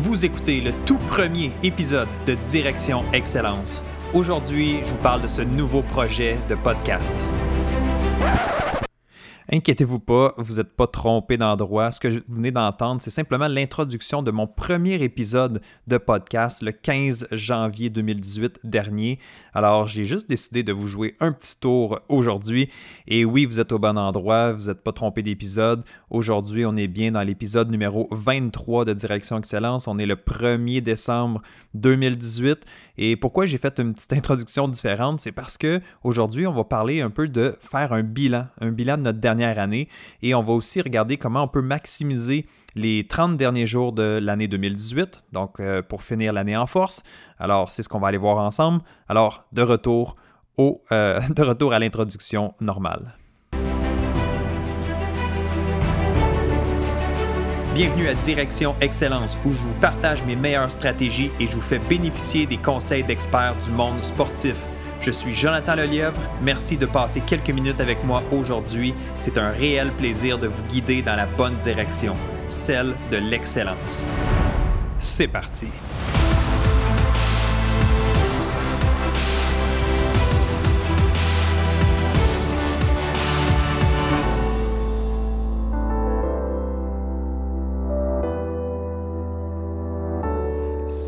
Vous écoutez le tout premier épisode de Direction Excellence. Aujourd'hui, je vous parle de ce nouveau projet de podcast. Inquiétez-vous pas, vous n'êtes pas trompé d'endroit. Ce que vous venez d'entendre, c'est simplement l'introduction de mon premier épisode de podcast le 15 janvier 2018 dernier. Alors, j'ai juste décidé de vous jouer un petit tour aujourd'hui. Et oui, vous êtes au bon endroit, vous n'êtes pas trompé d'épisode. Aujourd'hui, on est bien dans l'épisode numéro 23 de Direction Excellence. On est le 1er décembre 2018. Et pourquoi j'ai fait une petite introduction différente, c'est parce que aujourd'hui, on va parler un peu de faire un bilan, un bilan de notre année. Et on va aussi regarder comment on peut maximiser les 30 derniers jours de l'année 2018, donc euh, pour finir l'année en force. Alors, c'est ce qu'on va aller voir ensemble. Alors, de retour, au, euh, de retour à l'introduction normale. Bienvenue à Direction Excellence où je vous partage mes meilleures stratégies et je vous fais bénéficier des conseils d'experts du monde sportif. Je suis Jonathan Lelièvre. Merci de passer quelques minutes avec moi aujourd'hui. C'est un réel plaisir de vous guider dans la bonne direction, celle de l'excellence. C'est parti.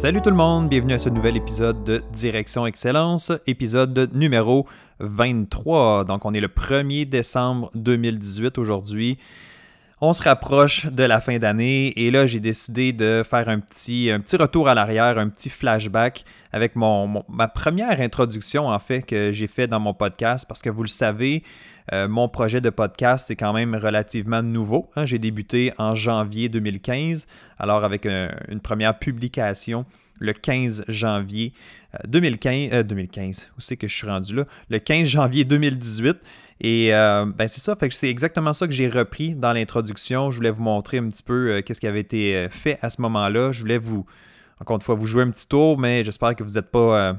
Salut tout le monde, bienvenue à ce nouvel épisode de Direction Excellence, épisode numéro 23. Donc on est le 1er décembre 2018 aujourd'hui. On se rapproche de la fin d'année et là j'ai décidé de faire un petit, retour à l'arrière, un petit flashback avec mon, ma première introduction en fait que j'ai fait dans mon podcast parce que vous le savez, euh, mon projet de podcast, c'est quand même relativement nouveau. Hein. J'ai débuté en janvier 2015, alors avec une première publication le 15 janvier 2015. 2015, où c'est que je suis rendu là? Le 15 janvier 2018. Et euh, ben c'est ça, fait c'est exactement ça que j'ai repris dans l'introduction. Je voulais vous montrer un petit peu euh, qu'est-ce qui avait été fait à ce moment-là. Je voulais vous, encore une fois, vous jouer un petit tour, mais j'espère que vous n'êtes pas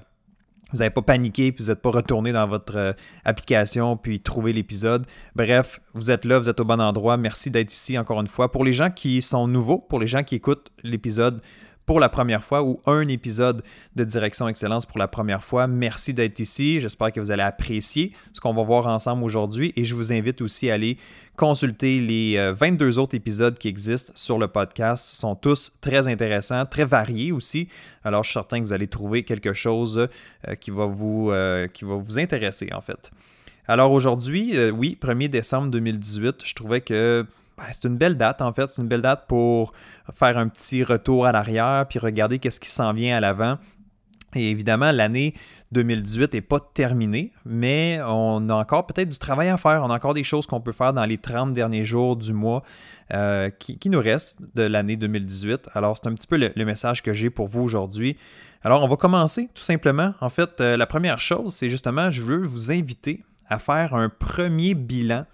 vous n'avez pas paniqué, puis vous n'êtes pas retourné dans votre euh, application, puis trouver l'épisode. Bref, vous êtes là, vous êtes au bon endroit. Merci d'être ici encore une fois. Pour les gens qui sont nouveaux, pour les gens qui écoutent l'épisode pour la première fois ou un épisode de Direction Excellence pour la première fois. Merci d'être ici. J'espère que vous allez apprécier ce qu'on va voir ensemble aujourd'hui et je vous invite aussi à aller consulter les 22 euh, autres épisodes qui existent sur le podcast. Ils sont tous très intéressants, très variés aussi. Alors, je suis certain que vous allez trouver quelque chose euh, qui, va vous, euh, qui va vous intéresser en fait. Alors aujourd'hui, oui, 1er décembre 2018, je trouvais que ben, c'est une belle date en fait. C'est une belle date pour faire un petit retour à l'arrière puis regarder qu'est-ce qui s'en vient à l'avant. Et évidemment, l'année 2018 n'est pas terminée, mais on a encore peut-être du travail à faire. On a encore des choses qu'on peut faire dans les 30 derniers jours du mois euh, qui, nous restent de l'année 2018. Alors, c'est un petit peu le, message que j'ai pour vous aujourd'hui. Alors, on va commencer tout simplement. En fait, euh, la première chose, c'est justement, je veux vous inviter à faire un premier bilan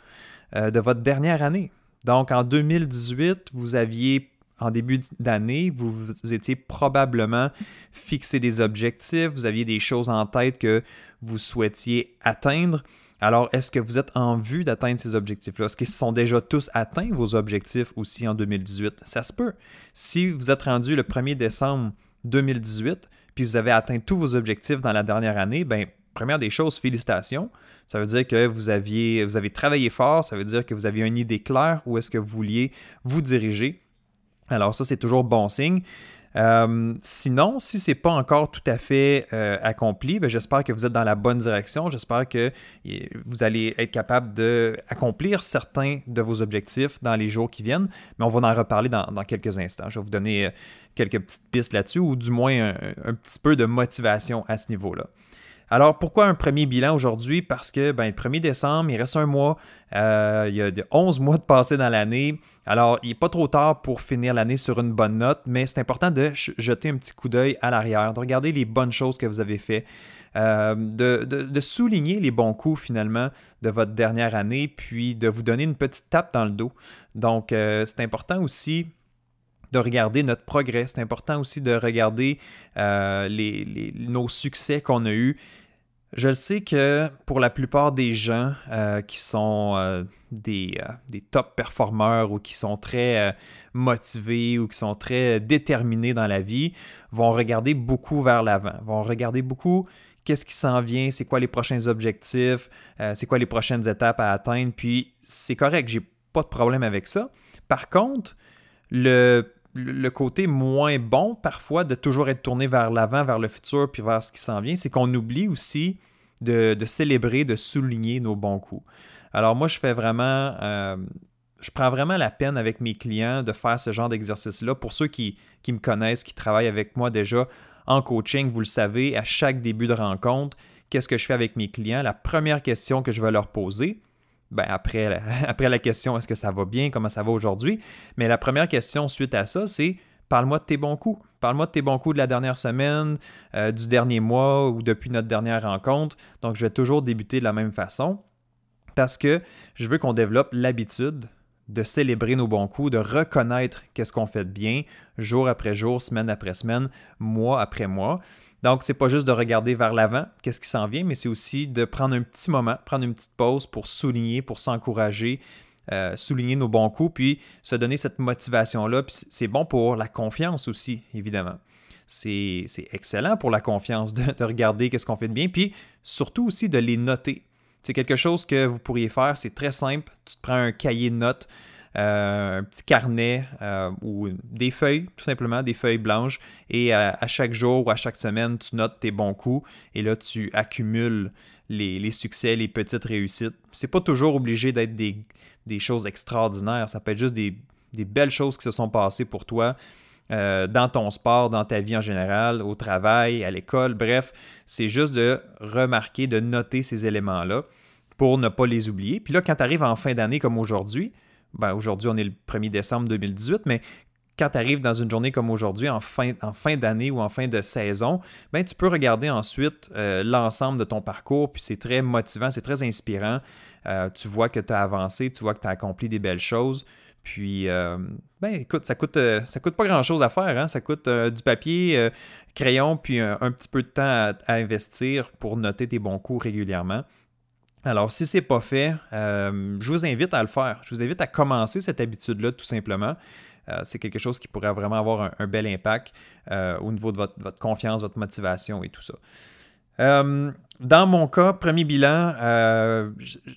euh, de votre dernière année. Donc, en 2018, vous aviez, en début d'année, vous, étiez probablement fixé des objectifs, vous aviez des choses en tête que vous souhaitiez atteindre. Alors, est-ce que vous êtes en vue d'atteindre ces objectifs-là? Est-ce qu'ils sont déjà tous atteints, vos objectifs aussi en 2018? Ça se peut. Si vous êtes rendu le 1er décembre 2018, puis vous avez atteint tous vos objectifs dans la dernière année, bien, première des choses, félicitations. Ça veut dire que vous, aviez, vous avez travaillé fort, ça veut dire que vous aviez une idée claire où est-ce que vous vouliez vous diriger. Alors ça, c'est toujours bon signe. Euh, sinon, si ce n'est pas encore tout à fait euh, accompli, ben, j'espère que vous êtes dans la bonne direction. J'espère que vous allez être capable d'accomplir certains de vos objectifs dans les jours qui viennent. Mais on va en reparler dans, quelques instants. Je vais vous donner euh, quelques petites pistes là-dessus ou du moins un petit peu de motivation à ce niveau-là. Alors, pourquoi un premier bilan aujourd'hui? Parce que ben, le 1er décembre, il reste un mois, euh, il y a 11 mois de passé dans l'année. Alors, il n'est pas trop tard pour finir l'année sur une bonne note, mais c'est important de jeter un petit coup d'œil à l'arrière, de regarder les bonnes choses que vous avez faites. Euh, de, souligner les bons coups finalement de votre dernière année, puis de vous donner une petite tape dans le dos. Donc, euh, c'est important aussi de regarder notre progrès. C'est important aussi de regarder les, nos succès qu'on a eus Je sais que pour la plupart des gens euh, qui sont euh, des, euh, des, top performeurs ou qui sont très motivés ou qui sont très déterminés dans la vie, vont regarder beaucoup vers l'avant, vont regarder beaucoup qu'est-ce qui s'en vient, c'est quoi les prochains objectifs, c'est quoi les prochaines étapes à atteindre, puis c'est correct, j'ai pas de problème avec ça. Par contre, le le côté moins bon parfois de toujours être tourné vers l'avant, vers le futur, puis vers ce qui s'en vient, c'est qu'on oublie aussi de, célébrer, de souligner nos bons coups. Alors moi, je fais vraiment, euh, je prends vraiment la peine avec mes clients de faire ce genre d'exercice-là. Pour ceux qui, qui me connaissent, qui travaillent avec moi déjà en coaching, vous le savez, à chaque début de rencontre, qu'est-ce que je fais avec mes clients? La première question que je vais leur poser, ben après, la, question est-ce que ça va bien, comment ça va aujourd'hui, mais la première question suite à ça, c'est parle-moi de tes bons coups. Parle-moi de tes bons coups de la dernière semaine, euh, du dernier mois ou depuis notre dernière rencontre. Donc, je vais toujours débuter de la même façon parce que je veux qu'on développe l'habitude de célébrer nos bons coups, de reconnaître qu'est-ce qu'on fait bien jour après jour, semaine après semaine, mois après mois. Donc, c'est pas juste de regarder vers l'avant, qu'est-ce qui s'en vient, mais c'est aussi de prendre un petit moment, prendre une petite pause pour souligner, pour s'encourager, euh, souligner nos bons coups, puis se donner cette motivation-là. Puis c'est bon pour la confiance aussi, évidemment. C'est excellent pour la confiance de, de regarder qu'est-ce qu'on fait de bien, puis surtout aussi de les noter. C'est quelque chose que vous pourriez faire, c'est très simple. Tu te prends un cahier de notes, euh, un petit carnet euh, ou des feuilles, tout simplement, des feuilles blanches. Et euh, à chaque jour ou à chaque semaine, tu notes tes bons coups et là, tu accumules les, succès, les petites réussites. C'est pas toujours obligé d'être des, choses extraordinaires. Ça peut être juste des, belles choses qui se sont passées pour toi. Dans ton sport, dans ta vie en général, au travail, à l'école, bref, c'est juste de remarquer, de noter ces éléments-là pour ne pas les oublier. Puis là, quand tu arrives en fin d'année comme aujourd'hui, ben, aujourd'hui, on est le 1er décembre 2018, mais quand tu arrives dans une journée comme aujourd'hui, en fin, en fin d'année ou en fin de saison, ben, tu peux regarder ensuite euh, l'ensemble de ton parcours, puis c'est très motivant, c'est très inspirant. Euh, tu vois que tu as avancé, tu vois que tu as accompli des belles choses. Puis, euh, ben écoute, ça coûte, ça coûte pas grand-chose à faire. Hein? Ça coûte du papier, crayon, puis un, petit peu de temps à, investir pour noter tes bons coups régulièrement. Alors, si ce n'est pas fait, euh, je vous invite à le faire. Je vous invite à commencer cette habitude-là, tout simplement. Euh, c'est quelque chose qui pourrait vraiment avoir un, bel impact euh, au niveau de votre, confiance, votre motivation et tout ça. Dans mon cas, premier bilan,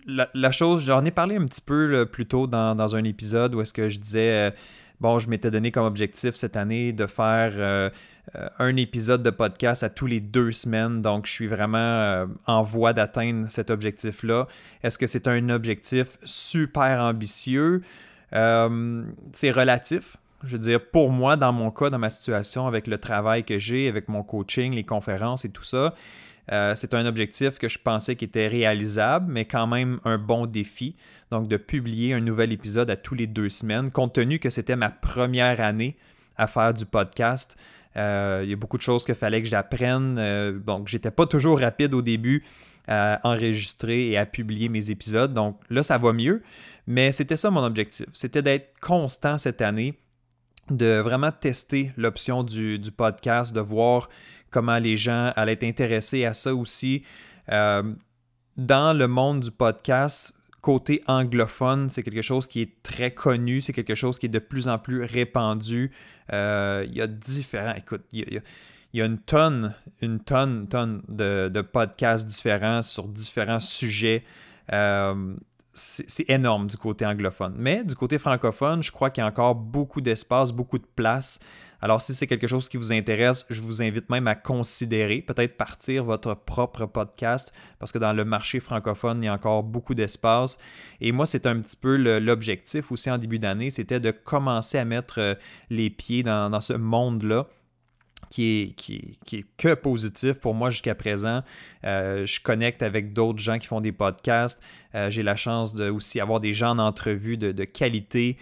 la, chose, j'en ai parlé un petit peu plus tôt dans, un épisode où est-ce que je disais bon, je m'étais donné comme objectif cette année de faire euh, euh, un épisode de podcast à tous les deux semaines. Donc, je suis vraiment euh, en voie d'atteindre cet objectif-là. Est-ce que c'est un objectif super ambitieux? c'est relatif. Je veux dire, pour moi, dans mon cas, dans ma situation, avec le travail que j'ai, avec mon coaching, les conférences et tout ça, euh, c'est un objectif que je pensais qui était réalisable, mais quand même un bon défi. Donc, de publier un nouvel épisode à tous les deux semaines, compte tenu que c'était ma première année à faire du podcast. Euh, il y a beaucoup de choses qu'il fallait que j'apprenne. Euh, donc, j'étais pas toujours rapide au début à enregistrer et à publier mes épisodes. Donc, là, ça va mieux. Mais c'était ça mon objectif. C'était d'être constant cette année, de vraiment tester l'option du, du, podcast, de voir comment les gens allaient être intéressés à ça aussi. Euh, dans le monde du podcast, côté anglophone, c'est quelque chose qui est très connu, c'est quelque chose qui est de plus en plus répandu. Euh, il y a différents, écoute, il y a, une tonne, une tonne, tonne de, podcasts différents sur différents sujets. Euh, c'est énorme du côté anglophone. Mais du côté francophone, je crois qu'il y a encore beaucoup d'espace, beaucoup de place. Alors, si c'est quelque chose qui vous intéresse, je vous invite même à considérer, peut-être partir votre propre podcast, parce que dans le marché francophone, il y a encore beaucoup d'espace. Et moi, c'est un petit peu l'objectif aussi en début d'année, c'était de commencer à mettre euh, les pieds dans, ce monde-là. Qui est, que positif pour moi jusqu'à présent. Euh, je connecte avec d'autres gens qui font des podcasts. Euh, j'ai la chance de aussi avoir des gens en entrevue de qualité.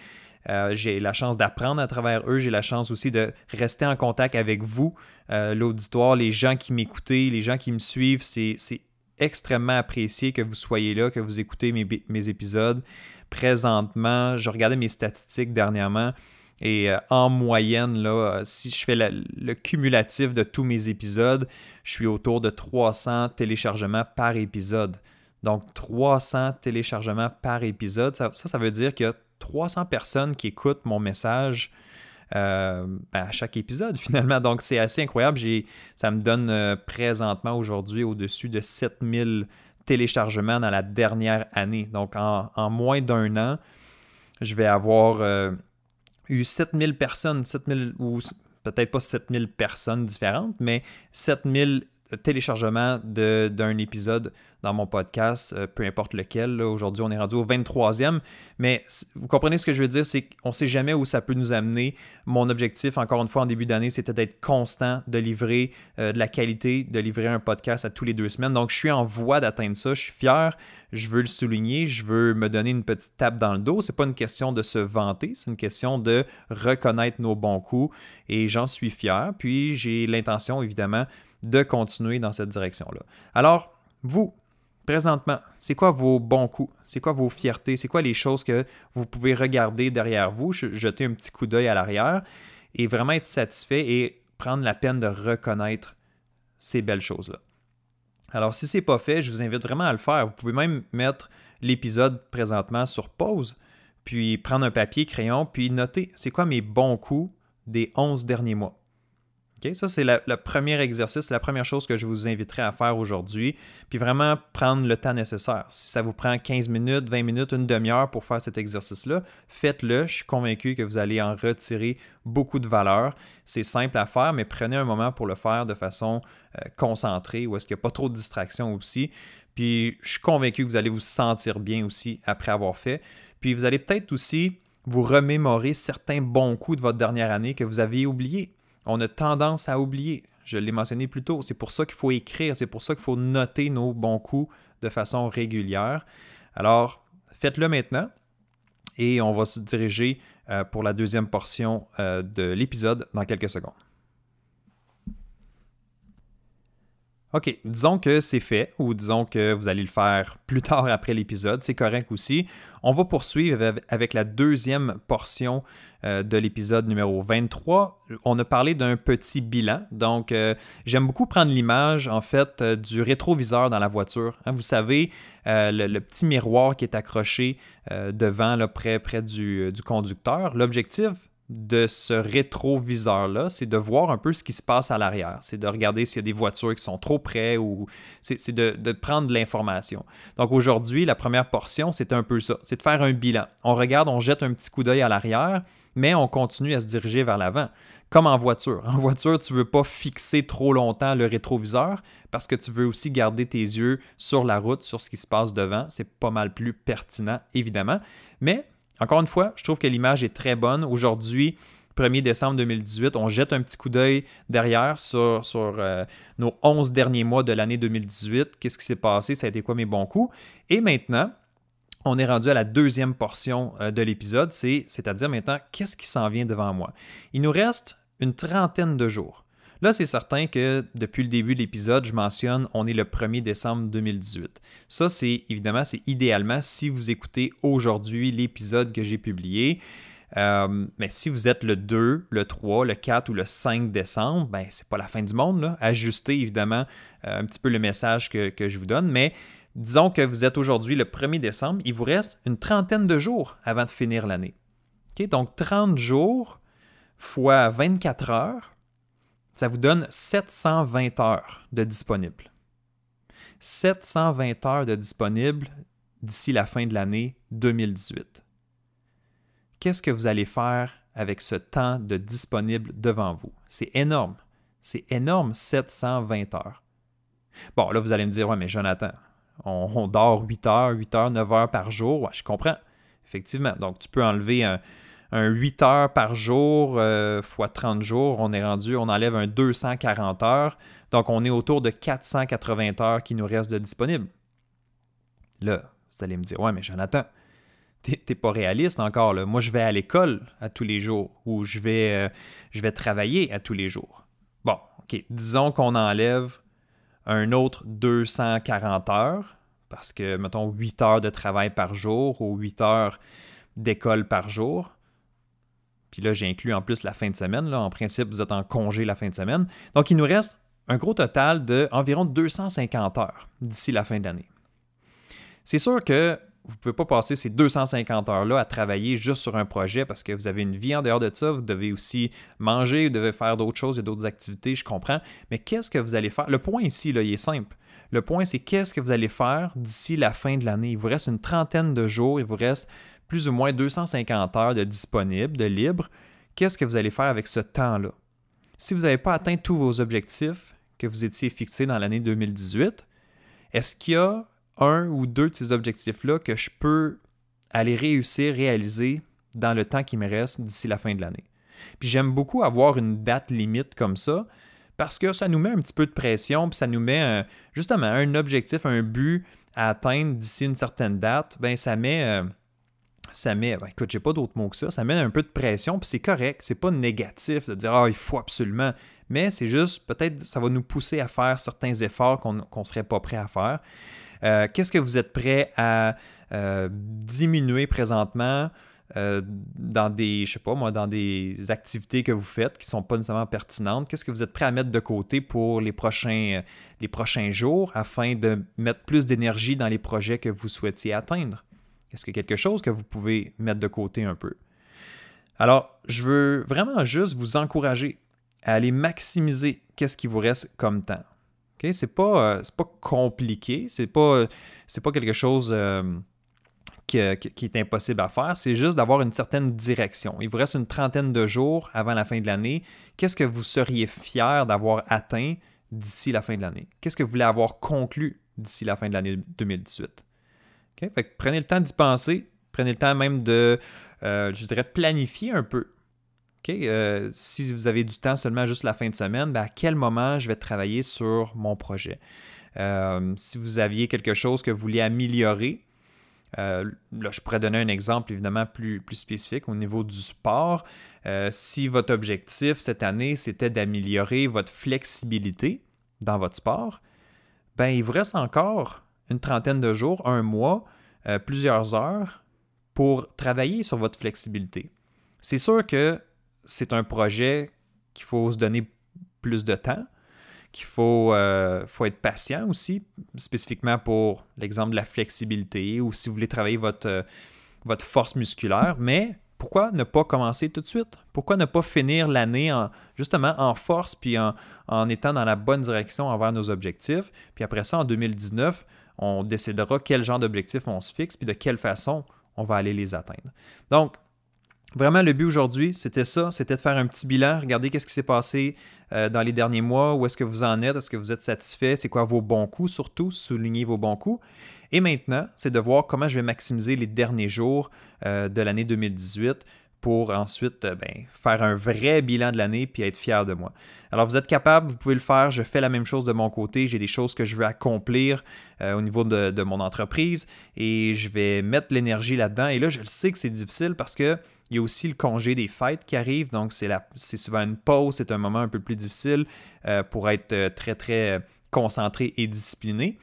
Euh, j'ai la chance d'apprendre à travers eux. J'ai la chance aussi de rester en contact avec vous, euh, l'auditoire, les gens qui m'écoutent, les gens qui me suivent. C'est extrêmement apprécié que vous soyez là, que vous écoutez mes, mes épisodes. Présentement, je regardais mes statistiques dernièrement. Et en moyenne, là, si je fais le cumulatif de tous mes épisodes, je suis autour de 300 téléchargements par épisode. Donc 300 téléchargements par épisode, ça, ça, veut dire qu'il y a 300 personnes qui écoutent mon message euh, ben, à chaque épisode finalement. Donc c'est assez incroyable. Ça me donne euh, présentement aujourd'hui au-dessus de 7000 téléchargements dans la dernière année. Donc en, moins d'un an, je vais avoir euh, eu 7000 personnes, 7000 ou peut-être pas 7000 personnes différentes, mais 7000 téléchargements d'un épisode dans mon podcast, euh, peu importe lequel. Aujourd'hui, on est rendu au 23e. Mais vous comprenez ce que je veux dire, c'est qu'on ne sait jamais où ça peut nous amener. Mon objectif, encore une fois, en début d'année, c'était d'être constant, de livrer euh, de la qualité, de livrer un podcast à tous les deux semaines. Donc, je suis en voie d'atteindre ça. Je suis fier. Je veux le souligner. Je veux me donner une petite tape dans le dos. Ce n'est pas une question de se vanter, c'est une question de reconnaître nos bons coups. Et j'en suis fier. Puis, j'ai l'intention, évidemment, de continuer dans cette direction-là. Alors, vous, présentement, c'est quoi vos bons coups? C'est quoi vos fiertés? C'est quoi les choses que vous pouvez regarder derrière vous, jeter un petit coup d'œil à l'arrière et vraiment être satisfait et prendre la peine de reconnaître ces belles choses-là? Alors, si ce n'est pas fait, je vous invite vraiment à le faire. Vous pouvez même mettre l'épisode présentement sur pause, puis prendre un papier, crayon, puis noter c'est quoi mes bons coups des 11 derniers mois. Ça, c'est le premier exercice, la première chose que je vous inviterai à faire aujourd'hui. Puis vraiment prendre le temps nécessaire. Si ça vous prend 15 minutes, 20 minutes, une demi-heure pour faire cet exercice-là, faites-le. Je suis convaincu que vous allez en retirer beaucoup de valeur. C'est simple à faire, mais prenez un moment pour le faire de façon euh, concentrée, où est-ce qu'il n'y a pas trop de distractions aussi. Puis je suis convaincu que vous allez vous sentir bien aussi après avoir fait. Puis vous allez peut-être aussi vous remémorer certains bons coups de votre dernière année que vous aviez oubliés on a tendance à oublier. Je l'ai mentionné plus tôt. C'est pour ça qu'il faut écrire, c'est pour ça qu'il faut noter nos bons coups de façon régulière. Alors, faites-le maintenant et on va se diriger euh, pour la deuxième portion euh, de l'épisode dans quelques secondes. OK, disons que c'est fait ou disons que vous allez le faire plus tard après l'épisode, c'est correct aussi. On va poursuivre avec la deuxième portion euh, de l'épisode numéro 23. On a parlé d'un petit bilan. Donc, euh, j'aime beaucoup prendre l'image, en fait, euh, du rétroviseur dans la voiture. Hein, vous savez, le, petit miroir qui est accroché devant, là, près, près du, du conducteur. L'objectif, de ce rétroviseur-là, c'est de voir un peu ce qui se passe à l'arrière. C'est de regarder s'il y a des voitures qui sont trop près ou c'est de, prendre l'information. Donc aujourd'hui, la première portion, c'est un peu ça. C'est de faire un bilan. On regarde, on jette un petit coup d'œil à l'arrière, mais on continue à se diriger vers l'avant. Comme en voiture. En voiture, tu ne veux pas fixer trop longtemps le rétroviseur parce que tu veux aussi garder tes yeux sur la route, sur ce qui se passe devant. C'est pas mal plus pertinent, évidemment. Mais encore une fois, je trouve que l'image est très bonne. Aujourd'hui, 1er décembre 2018, on jette un petit coup d'œil derrière sur, euh, nos 11 derniers mois de l'année 2018. Qu'est-ce qui s'est passé? Ça a été quoi mes bons coups? Et maintenant, on est rendu à la deuxième portion euh, de l'épisode, c'est-à-dire maintenant, qu'est-ce qui s'en vient devant moi? Il nous reste une trentaine de jours. Là, c'est certain que depuis le début de l'épisode, je mentionne on est le 1er décembre 2018. Ça, c'est évidemment, c'est idéalement si vous écoutez aujourd'hui l'épisode que j'ai publié. Euh, mais si vous êtes le 2, le 3, le 4 ou le 5 décembre, ben, c'est pas la fin du monde. Ajustez évidemment euh, un petit peu le message que, que, je vous donne, mais disons que vous êtes aujourd'hui le 1er décembre, il vous reste une trentaine de jours avant de finir l'année. Donc 30 jours fois 24 heures, ça vous donne 720 heures de disponible. 720 heures de disponible d'ici la fin de l'année 2018. Qu'est-ce que vous allez faire avec ce temps de disponible devant vous? C'est énorme. C'est énorme, 720 heures. Bon, là, vous allez me dire, ouais, mais Jonathan, on, dort 8 heures, 8 heures, 9 heures par jour. Ouais, je comprends. Effectivement. Donc, tu peux enlever un, un 8 heures par jour euh, fois 30 jours, on est rendu, on enlève un 240 heures. Donc, on est autour de 480 heures qui nous restent de disponibles. Là, vous allez me dire, ouais, mais Jonathan, t'es pas réaliste encore. Moi, je vais à l'école à tous les jours ou je vais, euh, je vais travailler à tous les jours. Bon, OK, disons qu'on enlève un autre 240 heures parce que, mettons, 8 heures de travail par jour ou 8 heures d'école par jour Puis là, j'ai inclus en plus la fin de semaine. Là. En principe, vous êtes en congé la fin de semaine. Donc, il nous reste un gros total d'environ 250 heures d'ici la fin de l'année. C'est sûr que vous ne pouvez pas passer ces 250 heures-là à travailler juste sur un projet parce que vous avez une vie en dehors de ça, vous devez aussi manger, vous devez faire d'autres choses, et d'autres activités, je comprends. Mais qu'est-ce que vous allez faire? Le point ici, là, il est simple. Le point, c'est qu'est-ce que vous allez faire d'ici la fin de l'année? Il vous reste une trentaine de jours, il vous reste plus ou moins 250 heures de disponible, de libre. Qu'est-ce que vous allez faire avec ce temps-là? Si vous n'avez pas atteint tous vos objectifs que vous étiez fixés dans l'année 2018, est-ce qu'il y a un ou deux de ces objectifs-là que je peux aller réussir, réaliser dans le temps qui me reste d'ici la fin de l'année? Puis j'aime beaucoup avoir une date limite comme ça parce que ça nous met un petit peu de pression, puis ça nous met justement un objectif, un but à atteindre d'ici une certaine date. Ben ça met, euh, ça met, ben, écoute, j'ai pas d'autres mots que ça, ça met un peu de pression, puis c'est correct, c'est pas négatif de dire ah il faut absolument, mais c'est juste peut-être ça va nous pousser à faire certains efforts qu'on ne serait pas prêt à faire. Euh, qu'est-ce que vous êtes prêt à euh, diminuer présentement euh, dans des, je sais pas moi, dans des activités que vous faites qui ne sont pas nécessairement pertinentes? Qu'est-ce que vous êtes prêt à mettre de côté pour les prochains, les prochains jours afin de mettre plus d'énergie dans les projets que vous souhaitiez atteindre? Est-ce que quelque chose que vous pouvez mettre de côté un peu? Alors, je veux vraiment juste vous encourager à aller maximiser qu'est-ce qui vous reste comme temps. Okay? C'est pas, euh, pas compliqué, c'est pas, pas quelque chose euh, qui, est impossible à faire, c'est juste d'avoir une certaine direction. Il vous reste une trentaine de jours avant la fin de l'année. Qu'est-ce que vous seriez fier d'avoir atteint d'ici la fin de l'année? Qu'est-ce que vous voulez avoir conclu d'ici la fin de l'année 2018? Prenez le temps d'y penser, prenez le temps même de, euh, je dirais, planifier un peu euh, si vous avez du temps seulement juste la fin de semaine, ben, à quel moment je vais travailler sur mon projet? Euh, si vous aviez quelque chose que vous vouliez améliorer, là, je pourrais donner un exemple évidemment plus, plus spécifique au niveau du sport. si votre objectif cette année, c'était d'améliorer votre flexibilité dans votre sport, ben, il vous reste encore une trentaine de jours, un mois, plusieurs heures pour travailler sur votre flexibilité. C'est sûr que c'est un projet qu'il faut se donner plus de temps, qu'il faut, euh, être patient aussi, spécifiquement pour l'exemple de la flexibilité ou si vous voulez travailler votre, euh, votre force musculaire. Mais pourquoi ne pas commencer tout de suite? Pourquoi ne pas finir l'année en, justement en force puis en, en, étant dans la bonne direction envers nos objectifs? Puis après ça, en 2019, on décidera quel genre d'objectifs on se fixe puis de quelle façon on va aller les atteindre. Donc, Vraiment, le but aujourd'hui, c'était ça, c'était de faire un petit bilan, regarder qu'est-ce qui s'est passé euh, dans les derniers mois, où est-ce que vous en êtes, est-ce que vous êtes satisfait, c'est quoi vos bons coups surtout, souligner vos bons coups. Et maintenant, c'est de voir comment je vais maximiser les derniers jours euh, de l'année 2018 pour ensuite euh, ben, faire un vrai bilan de l'année puis être fier de moi. Alors vous êtes capable, vous pouvez le faire, je fais la même chose de mon côté, j'ai des choses que je veux accomplir au niveau de, mon entreprise et je vais mettre l'énergie là-dedans. Et là, je le sais que c'est difficile parce que il y a aussi le congé des fêtes qui arrive, donc c'est souvent une pause, c'est un moment un peu plus difficile euh, pour être euh, très, très concentré et discipliné.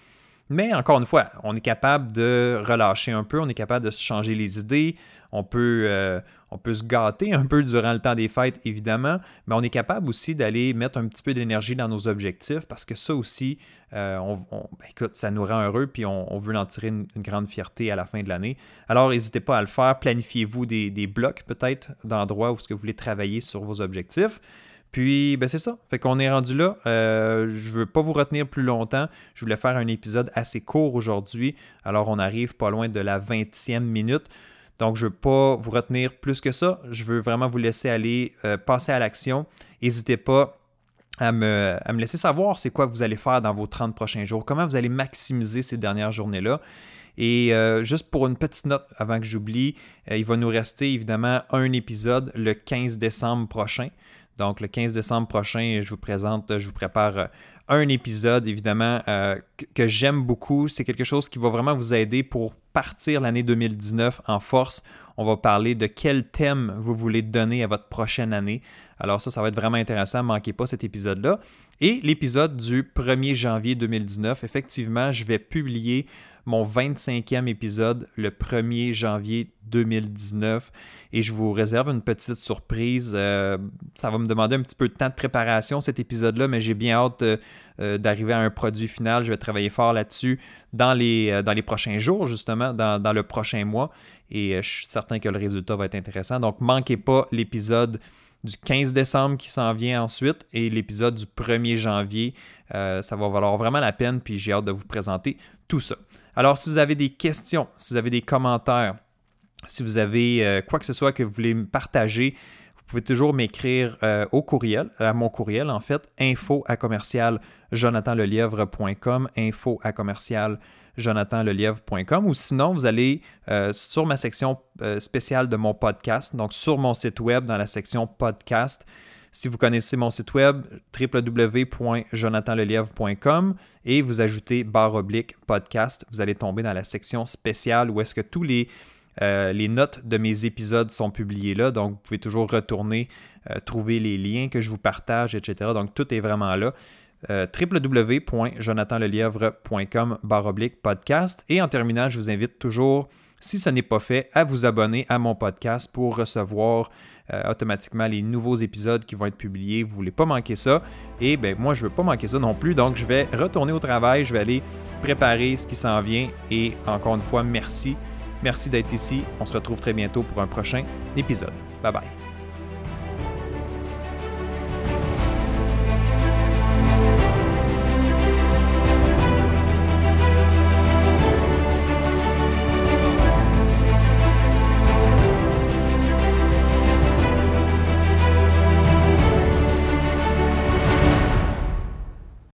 Mais encore une fois, on est capable de relâcher un peu, on est capable de se changer les idées, on peut, euh, on peut se gâter un peu durant le temps des fêtes, évidemment, mais on est capable aussi d'aller mettre un petit peu d'énergie dans nos objectifs parce que ça aussi, euh, ben, écoute, ça nous rend heureux puis on, veut en tirer une, grande fierté à la fin de l'année. Alors, n'hésitez pas à le faire. Planifiez-vous des, blocs peut-être d'endroits où ce que vous voulez travailler sur vos objectifs. Puis, ben c'est ça. Fait qu'on est rendu là. Euh, je ne veux pas vous retenir plus longtemps. Je voulais faire un épisode assez court aujourd'hui. Alors, on arrive pas loin de la 20e minute. Donc, je ne veux pas vous retenir plus que ça. Je veux vraiment vous laisser aller euh, passer à l'action. N'hésitez pas à me, laisser savoir c'est quoi vous allez faire dans vos 30 prochains jours, comment vous allez maximiser ces dernières journées-là. Et euh, juste pour une petite note avant que j'oublie, euh, il va nous rester évidemment un épisode le 15 décembre prochain. Donc le 15 décembre prochain, je vous présente, je vous prépare un épisode évidemment que j'aime beaucoup. C'est quelque chose qui va vraiment vous aider pour partir l'année 2019 en force. On va parler de quel thème vous voulez donner à votre prochaine année. Alors ça, ça va être vraiment intéressant. Manquez pas cet épisode-là. Et l'épisode du 1er janvier 2019, effectivement, je vais publier mon 25e épisode le 1er janvier 2019 et je vous réserve une petite surprise. Euh, ça va me demander un petit peu de temps de préparation cet épisode-là, mais j'ai bien hâte euh, euh, d'arriver à un produit final. Je vais travailler fort là-dessus dans les, prochains jours, justement, dans, dans le prochain mois et je suis certain que le résultat va être intéressant. Donc, manquez pas l'épisode du 15 décembre qui s'en vient ensuite et l'épisode du 1er janvier. ça va valoir vraiment la peine, puis j'ai hâte de vous présenter tout ça. Alors, si vous avez des questions, si vous avez des commentaires, si vous avez euh, quoi que ce soit que vous voulez me partager, vous pouvez toujours m'écrire euh, au courriel, à mon courriel en fait, info à commercial jonathanlelièvre.com, info à commercial jonathanlelièvre.com ou sinon vous allez euh, sur ma section spéciale de mon podcast, donc sur mon site web dans la section podcast, si vous connaissez mon site web, www.jonathanlelièvre.com et vous ajoutez barre oblique podcast, vous allez tomber dans la section spéciale où est-ce que tous les, euh, les notes de mes épisodes sont publiées là. Donc, vous pouvez toujours retourner, euh, trouver les liens que je vous partage, etc. Donc, tout est vraiment là. Euh, www.jonathanlelièvre.com barre oblique podcast. Et en terminant, je vous invite toujours, si ce n'est pas fait, à vous abonner à mon podcast pour recevoir euh, automatiquement les nouveaux épisodes qui vont être publiés. Vous ne voulez pas manquer ça. Et ben moi, je ne veux pas manquer ça non plus. Donc, je vais retourner au travail. Je vais aller préparer ce qui s'en vient. Et encore une fois, merci. Merci d'être ici. On se retrouve très bientôt pour un prochain épisode. Bye bye.